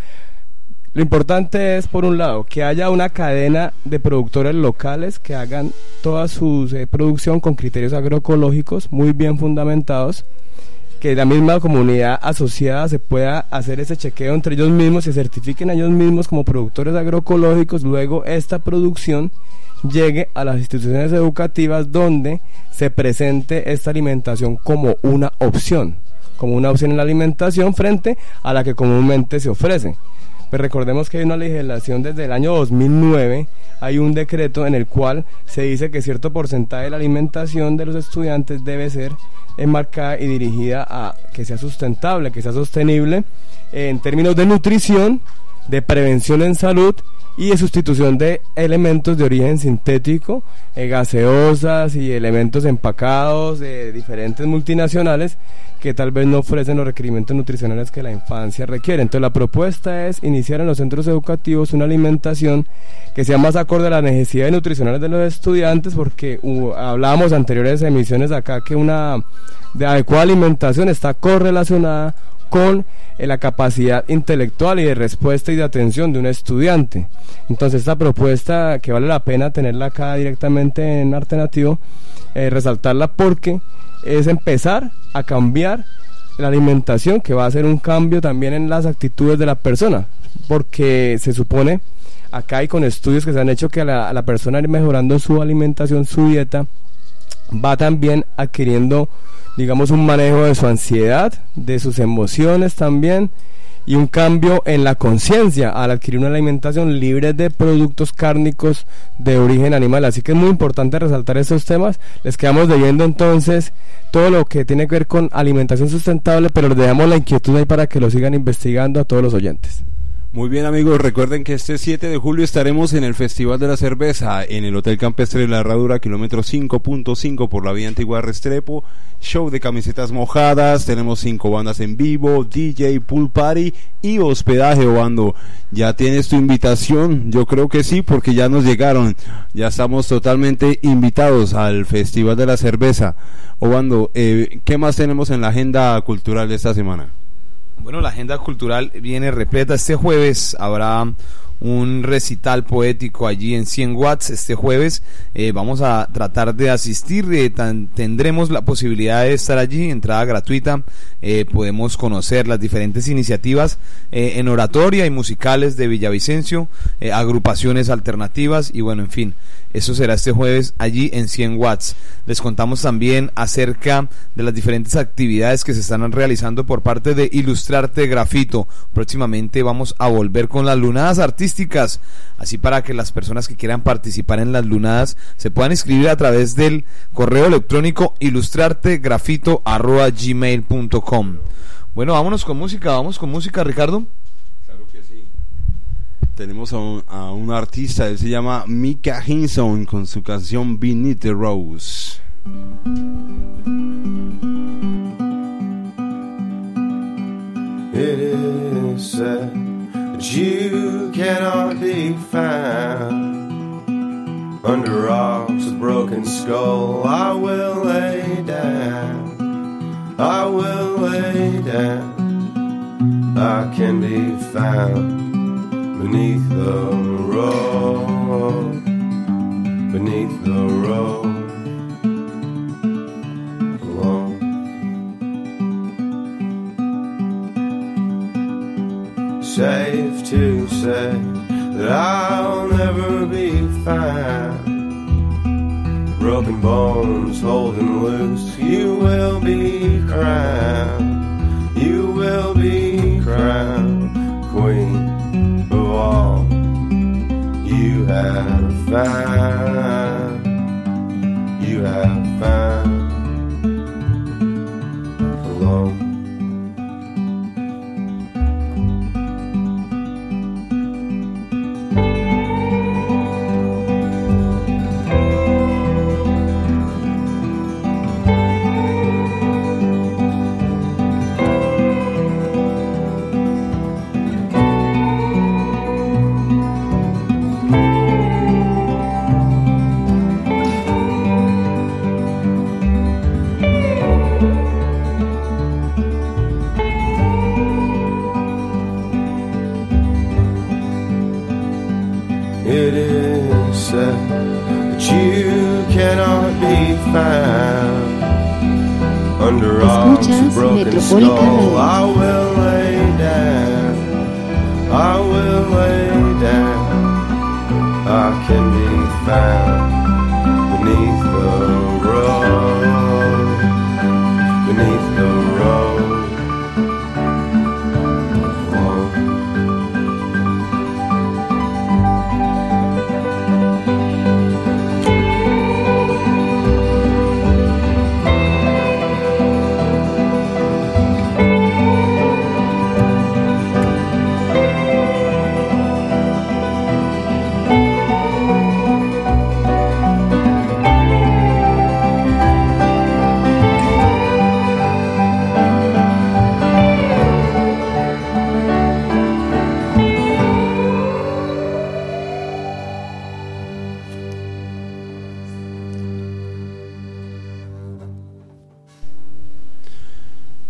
Lo importante es, por un lado, que haya una cadena de productores locales que hagan toda su eh, producción con criterios agroecológicos muy bien fundamentados que la misma comunidad asociada se pueda hacer ese chequeo entre ellos mismos, se certifiquen a ellos mismos como productores agroecológicos, luego esta producción llegue a las instituciones educativas donde se presente esta alimentación como una opción, como una opción en la alimentación frente a la que comúnmente se ofrece. Pues recordemos que hay una legislación desde el año 2009, hay un decreto en el cual se dice que cierto porcentaje de la alimentación de los estudiantes debe ser enmarcada y dirigida a que sea sustentable, que sea sostenible en términos de nutrición, de prevención en salud y de sustitución de elementos de origen sintético, eh, gaseosas y elementos empacados de diferentes multinacionales que tal vez no ofrecen los requerimientos nutricionales que la infancia requiere. Entonces la propuesta es iniciar en los centros educativos una alimentación que sea más acorde a las necesidades nutricionales de los estudiantes, porque uh, hablábamos anteriores emisiones acá que una de adecuada alimentación está correlacionada con eh, la capacidad intelectual y de respuesta y de atención de un estudiante. Entonces esta propuesta que vale la pena tenerla acá directamente en Arte Nativo, eh, resaltarla porque es empezar a cambiar la alimentación, que va a ser un cambio también en las actitudes de la persona, porque se supone acá y con estudios que se han hecho que la, la persona mejorando su alimentación, su dieta, va también adquiriendo, digamos, un manejo de su ansiedad, de sus emociones también, y un cambio en la conciencia al adquirir una alimentación libre de productos cárnicos de origen animal. Así que es muy importante resaltar estos temas. Les quedamos leyendo entonces todo lo que tiene que ver con alimentación sustentable, pero les dejamos la inquietud ahí para que lo sigan investigando a todos los oyentes. Muy bien amigos, recuerden que este 7 de julio estaremos en el Festival de la Cerveza en el Hotel Campestre de la Herradura, kilómetro 5.5 por la vía Antigua Restrepo, show de camisetas mojadas, tenemos cinco bandas en vivo, DJ, pool party y hospedaje, Obando. ¿Ya tienes tu invitación? Yo creo que sí, porque ya nos llegaron, ya estamos totalmente invitados al Festival de la Cerveza. Obando, eh, ¿qué más tenemos en la agenda cultural de esta semana? Bueno, la agenda cultural viene repleta. Este jueves habrá un recital poético allí en 100 watts este jueves. Eh, vamos a tratar de asistir. eh, tan- tendremos la posibilidad de estar allí, entrada gratuita. eh, podemos conocer las diferentes iniciativas eh, en oratoria y musicales de Villavicencio, eh, agrupaciones alternativas y bueno, en fin. Eso será este jueves allí en 100 watts. Les contamos también acerca de las diferentes actividades que se están realizando por parte de Ilustrarte Grafito. Próximamente vamos a volver con las lunadas artísticas, así para que las personas que quieran participar en las lunadas se puedan inscribir a través del correo electrónico ilustrartegrafito@gmail.com. Bueno, vámonos con música, vamos con música, Ricardo. Tenemos a un, a un artista, él se llama Mika Hinson con su canción Beneath the Rose. It is said that you cannot be found under rocks, a broken skull. I will lay down. I will lay down. I can be found beneath the road, beneath the. Alone. safe to say that I'll never be found. Broken bones holding loose, you will be crowned. You will be crowned queen all you have found. You have found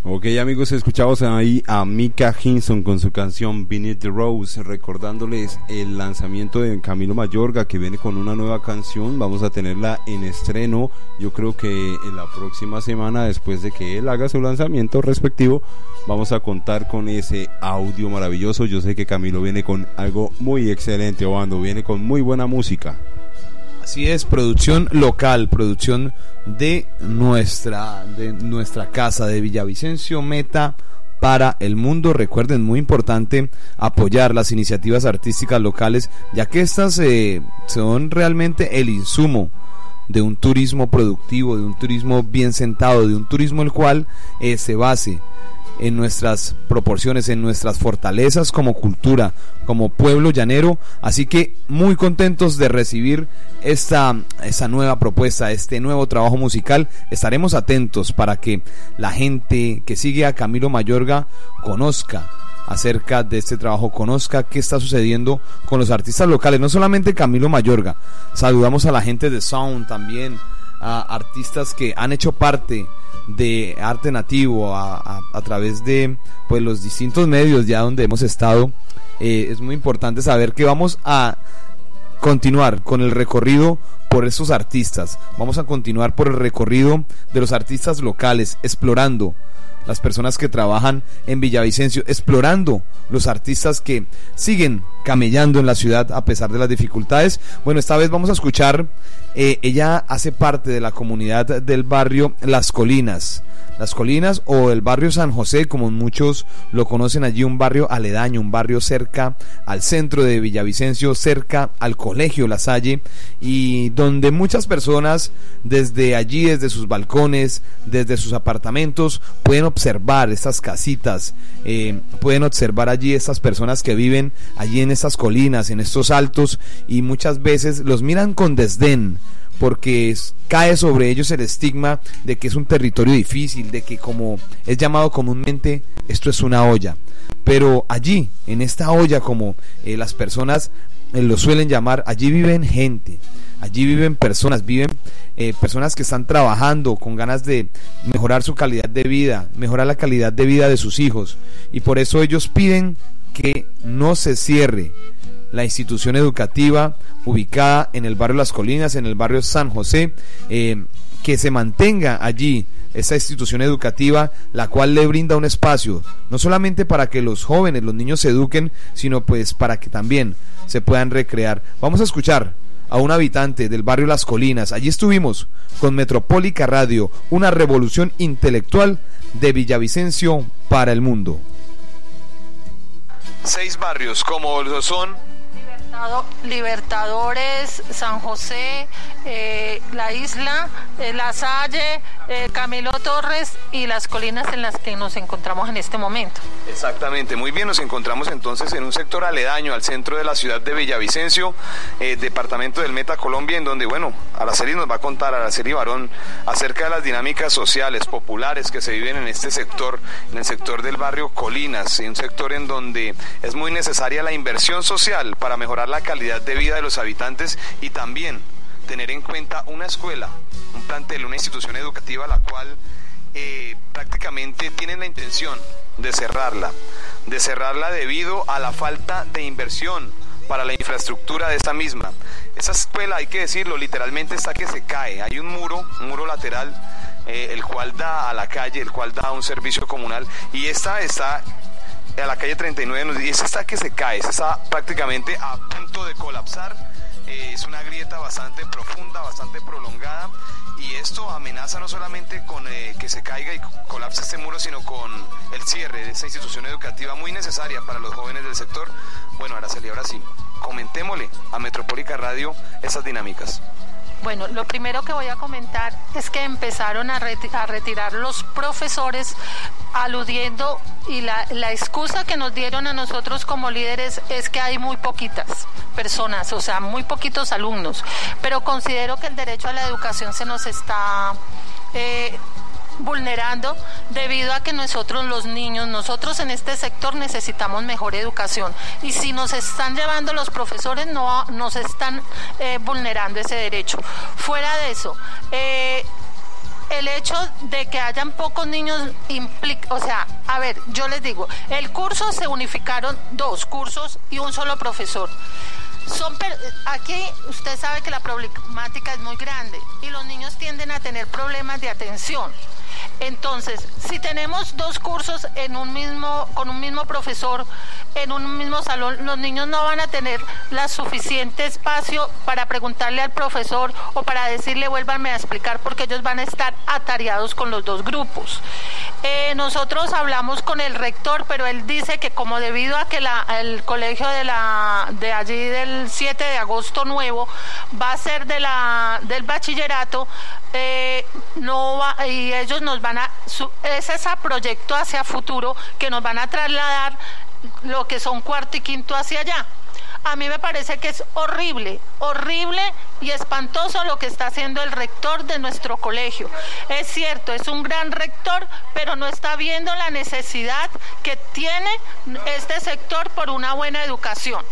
Ok amigos, escuchamos ahí a Mika Hinson con su canción Beneath the Rose, recordándoles el lanzamiento de Camilo Mayorga que viene con una nueva canción, vamos a tenerla en estreno, yo creo que en la próxima semana después de que él haga su lanzamiento respectivo, vamos a contar con ese audio maravilloso, yo sé que Camilo viene con algo muy excelente, Obando, viene con muy buena música. Así es, producción local, producción de nuestra, de nuestra casa de Villavicencio Meta para el mundo. Recuerden, muy importante apoyar las iniciativas artísticas locales, ya que estas eh, son realmente el insumo de un turismo productivo, de un turismo bien sentado, de un turismo el cual eh, se base en nuestras proporciones, en nuestras fortalezas como cultura, como pueblo llanero. Así que muy contentos de recibir esta, nueva propuesta, este nuevo trabajo musical. Estaremos atentos para que la gente que sigue a Camilo Mayorga conozca acerca de este trabajo, conozca qué está sucediendo con los artistas locales, no solamente Camilo Mayorga. Saludamos a la gente de Sound también, a artistas que han hecho parte de arte nativo a, a- través de pues los distintos medios ya donde hemos estado Eh, es muy importante saber que vamos a continuar con el recorrido por estos artistas. Vamos a continuar por el recorrido de los artistas locales explorando las personas que trabajan en Villavicencio, explorando los artistas que siguen camellando en la ciudad a pesar de las dificultades. Bueno, esta vez vamos a escuchar, eh, ella hace parte de la comunidad del barrio Las Colinas. Las Colinas o el barrio San José, como muchos lo conocen allí, un barrio aledaño, un barrio cerca al centro de Villavicencio, cerca al colegio La Salle, y donde muchas personas desde allí, desde sus balcones, desde sus apartamentos, pueden observar estas casitas, eh, pueden observar allí estas personas que viven allí en estas colinas, en estos altos, y muchas veces los miran con desdén porque cae sobre ellos el estigma de que es un territorio difícil, de que como es llamado comúnmente, esto es una olla. Pero allí, en esta olla, como eh, las personas eh, lo suelen llamar, allí viven gente, allí viven personas, viven eh, personas que están trabajando con ganas de mejorar su calidad de vida, mejorar la calidad de vida de sus hijos. Y por eso ellos piden que no se cierre la institución educativa ubicada en el barrio Las Colinas, en el barrio San José, eh, que se mantenga allí esa institución educativa, la cual le brinda un espacio, no solamente para que los jóvenes, los niños se eduquen, sino pues para que también se puedan recrear. Vamos a escuchar a un habitante del barrio Las Colinas. Allí estuvimos con Metropólica Radio, una revolución intelectual de Villavicencio para el mundo. Seis barrios como lo son Libertadores, San José, eh, la isla, eh, La Salle, eh, Camilo Torres y las colinas en las que nos encontramos en este momento. Exactamente, muy bien, nos encontramos entonces en un sector aledaño al centro de la ciudad de Villavicencio, eh, departamento del Meta Colombia, en donde, bueno, Araceli nos va a contar, Araceli Barón, acerca de las dinámicas sociales, populares que se viven en este sector, en el sector del barrio Colinas, un sector en donde es muy necesaria la inversión social para mejorar la calidad de vida de los habitantes y también tener en cuenta una escuela, un plantel, una institución educativa la cual eh, prácticamente tienen la intención de cerrarla, de cerrarla debido a la falta de inversión para la infraestructura de esta misma. Esa escuela, hay que decirlo, literalmente está que se cae. Hay un muro, un muro lateral eh, el cual da a la calle, el cual da un servicio comunal. Y esta está a la calle 39 y esta está que se cae, esta está prácticamente a punto de colapsar. Eh, es una grieta bastante profunda, bastante prolongada y esto amenaza no solamente con eh, que se caiga y colapse este muro, sino con el cierre de esta institución educativa muy necesaria para los jóvenes del sector. Bueno, Araceli, ahora sí, comentémosle a Metropólica Radio esas dinámicas. Bueno, lo primero que voy a comentar es que empezaron a, retirar los profesores aludiendo y la, la, excusa que nos dieron a nosotros como líderes es que hay muy poquitas personas, o sea, muy poquitos alumnos, pero considero que el derecho a la educación se nos está... Eh, vulnerando debido a que nosotros los niños, nosotros en este sector necesitamos mejor educación y si nos están llevando los profesores no nos están eh, vulnerando ese derecho. Fuera de eso, eh, el hecho de que hayan pocos niños implica, o sea, a ver, yo les digo, el curso se unificaron dos cursos y un solo profesor. Son aquí usted sabe que la problemática es muy grande y los niños tienden a tener problemas de atención. Entonces, si tenemos dos cursos en un mismo, con un mismo profesor, en un mismo salón, los niños no van a tener la suficiente espacio para preguntarle al profesor o para decirle vuélvanme a explicar porque ellos van a estar atareados con los dos grupos. Eh, nosotros hablamos con el rector, pero él dice que como debido a que el colegio de allí del 7 de agosto nuevo va a ser del bachillerato, eh, no va, y ellos nos van a, es ese proyecto hacia futuro que nos van a trasladar lo que son cuarto y quinto hacia allá. A mí me parece que es horrible, horrible y espantoso lo que está haciendo el rector de nuestro colegio. Es cierto, es un gran rector, pero no está viendo la necesidad que tiene este sector por una buena educación.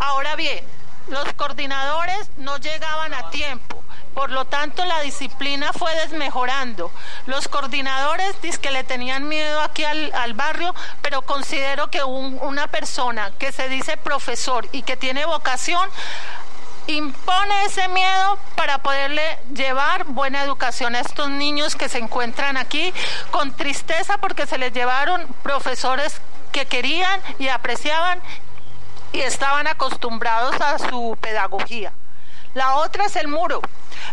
Ahora bien, los coordinadores no llegaban a tiempo por lo tanto, la disciplina fue desmejorando. Los coordinadores dicen que le tenían miedo aquí al, barrio, pero considero que una persona que se dice profesor y que tiene vocación impone ese miedo para poderle llevar buena educación a estos niños que se encuentran aquí con tristeza porque se les llevaron profesores que querían y apreciaban y estaban acostumbrados a su pedagogía. La otra es el muro.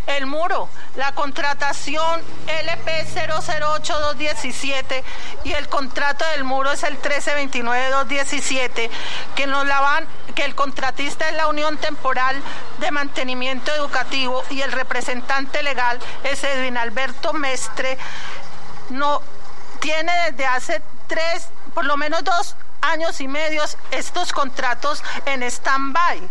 El muro, la contratación LP008217 y el contrato del muro es el 1329217, que nos la van, que el contratista es la Unión Temporal de Mantenimiento Educativo y el representante legal es Edwin Alberto Mestre. No tiene desde hace tres, por lo menos dos años y medios estos contratos en stand-by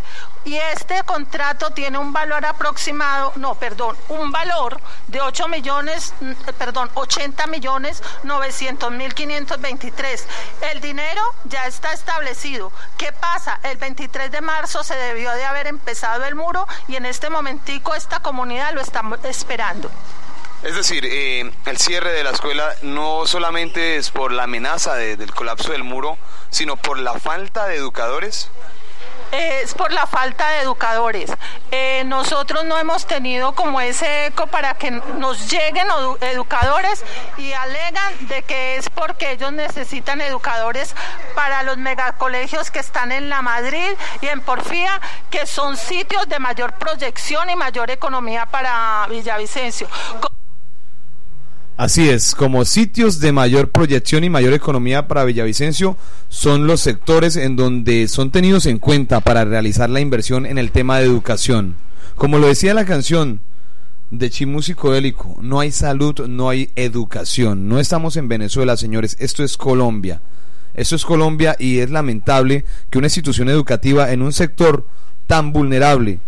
y este contrato tiene un valor aproximado, no, perdón, un valor de 8 millones, mm, perdón, 80 millones 900 mil 523. El dinero ya está establecido. ¿Qué pasa? El 23 de marzo se debió de haber empezado el muro y en este momentico esta comunidad lo está esperando. Es decir, eh, el cierre de la escuela no solamente es por la amenaza del colapso del muro, sino por la falta de educadores es por la falta de educadores. Eh, nosotros no hemos tenido como ese eco para que nos lleguen educadores y alegan de que es porque ellos necesitan educadores para los megacolegios que están en la Madrid y en Porfía, que son sitios de mayor proyección y mayor economía para Villavicencio. Así es, como sitios de mayor proyección y mayor economía para Villavicencio son los sectores en donde son tenidos en cuenta para realizar la inversión en el tema de educación. Como lo decía la canción de Chimúsico Élico, no hay salud, no hay educación. No estamos en Venezuela, señores, esto es Colombia. Esto es Colombia y es lamentable que una institución educativa en un sector tan vulnerable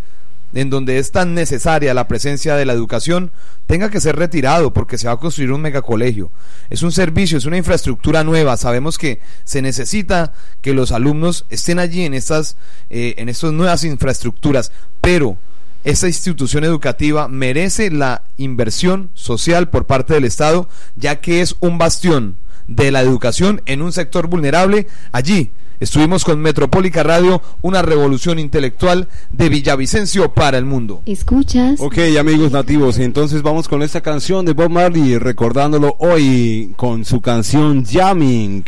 en donde es tan necesaria la presencia de la educación, tenga que ser retirado porque se va a construir un megacolegio. Es un servicio, es una infraestructura nueva. Sabemos que se necesita que los alumnos estén allí en estas, eh, en estas nuevas infraestructuras, pero esta institución educativa merece la inversión social por parte del Estado, ya que es un bastión de la educación en un sector vulnerable allí Estuvimos con Metropólica Radio, una revolución intelectual de Villavicencio para el mundo. Escuchas. Ok, amigos nativos, entonces vamos con esta canción de Bob Marley, recordándolo hoy con su canción Jamming.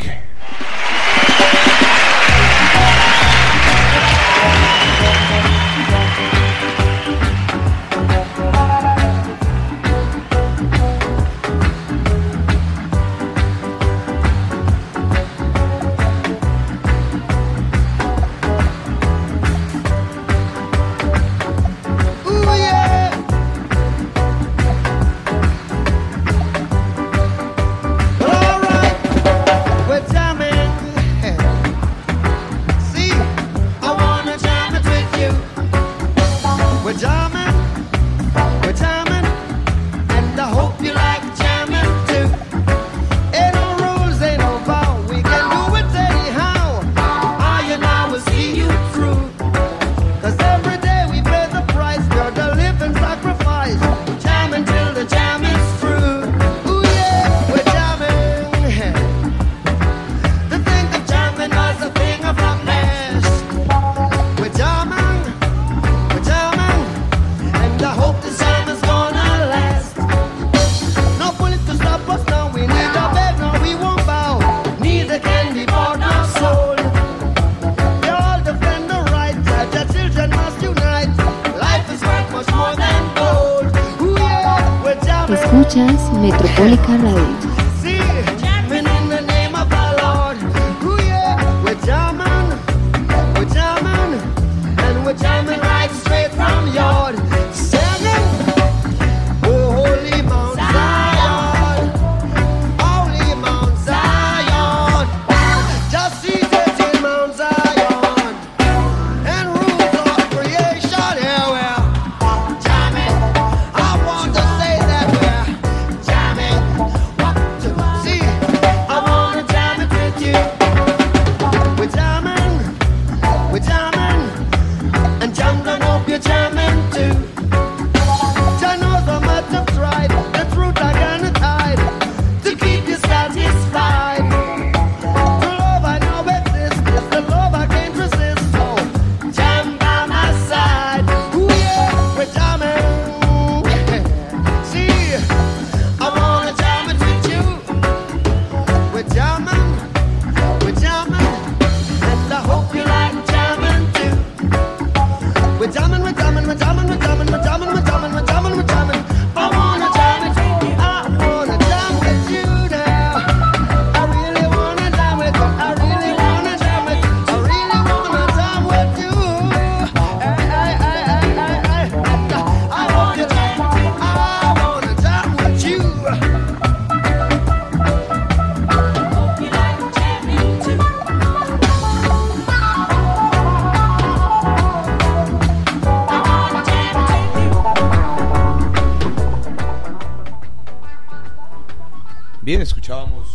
Escuchábamos.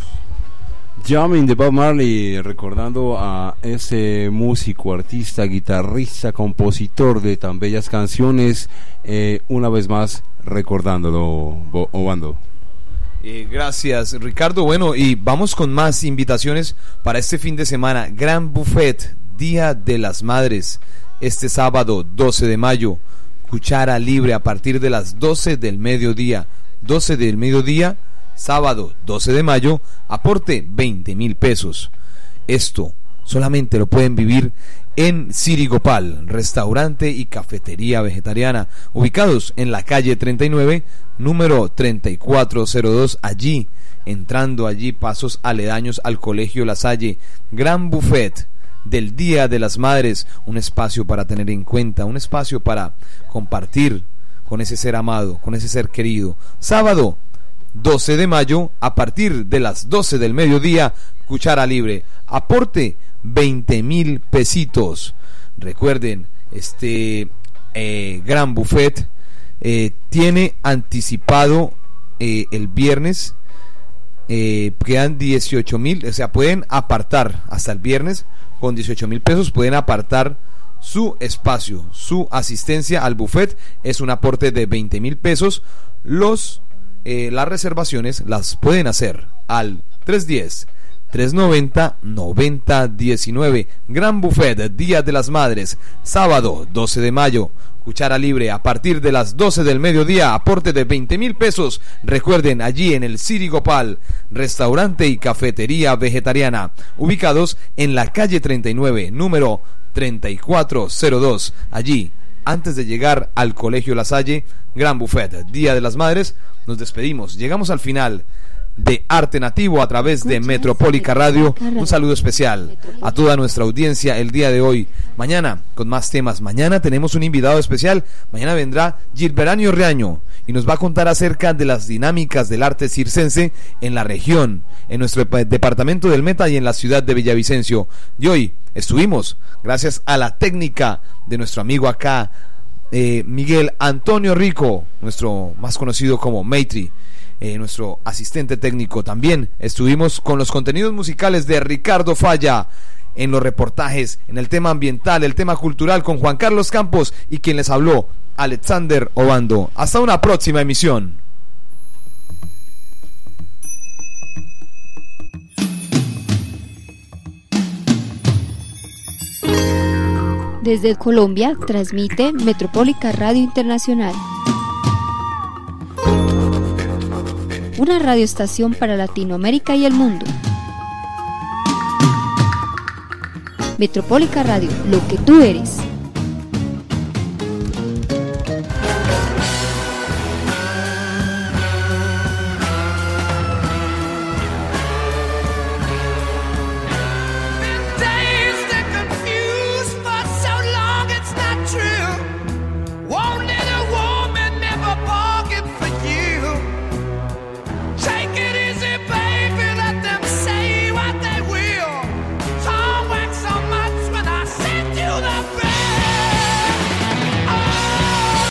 Jamming de Bob Marley, recordando a ese músico, artista, guitarrista, compositor de tan bellas canciones, eh, una vez más recordándolo, Obando. Eh, gracias, Ricardo. Bueno, y vamos con más invitaciones para este fin de semana. Gran Buffet, Día de las Madres, este sábado 12 de mayo. Cuchara libre a partir de las 12 del mediodía. 12 del mediodía, sábado 12 de mayo, aporte 20 mil pesos. Esto solamente lo pueden vivir en Sirigopal, restaurante y cafetería vegetariana, ubicados en la calle 39, número 3402, allí, entrando allí pasos aledaños al Colegio La Salle, gran buffet del Día de las Madres, un espacio para tener en cuenta, un espacio para compartir con ese ser amado, con ese ser querido. Sábado 12 de mayo, a partir de las 12 del mediodía, cuchara libre. Aporte 20 mil pesitos. Recuerden, este eh, gran buffet eh, tiene anticipado eh, el viernes. quedan 18 mil, o sea, pueden apartar hasta el viernes con 18 mil pesos, pueden apartar su espacio, su asistencia al buffet es un aporte de 20 mil pesos. Los, eh, las reservaciones las pueden hacer al 310 390-9019. Gran Buffet, Día de las Madres, sábado 12 de mayo. Cuchara libre a partir de las 12 del mediodía, aporte de 20 mil pesos. Recuerden, allí en el City Gopal, restaurante y cafetería vegetariana, ubicados en la calle 39, número 3402. Allí, antes de llegar al Colegio La Salle, Gran Buffet, Día de las Madres, nos despedimos. Llegamos al final de Arte Nativo a través de Metropólica Radio. Un saludo especial a toda nuestra audiencia el día de hoy. Mañana con más temas. Mañana tenemos un invitado especial. Mañana vendrá Gilberanio Reaño y nos va a contar acerca de las dinámicas del arte circense en la región, en nuestro departamento del Meta y en la ciudad de Villavicencio. Y hoy estuvimos gracias a la técnica de nuestro amigo acá, eh, Miguel Antonio Rico, nuestro más conocido como Maitri. Eh, nuestro asistente técnico. También estuvimos con los contenidos musicales de Ricardo Falla en los reportajes, en el tema ambiental, el tema cultural con Juan Carlos Campos y quien les habló, Alexander Obando. Hasta una próxima emisión. Desde Colombia transmite Metropólica Radio Internacional. Una radioestación para Latinoamérica y el mundo. Metropólica Radio, lo que tú eres.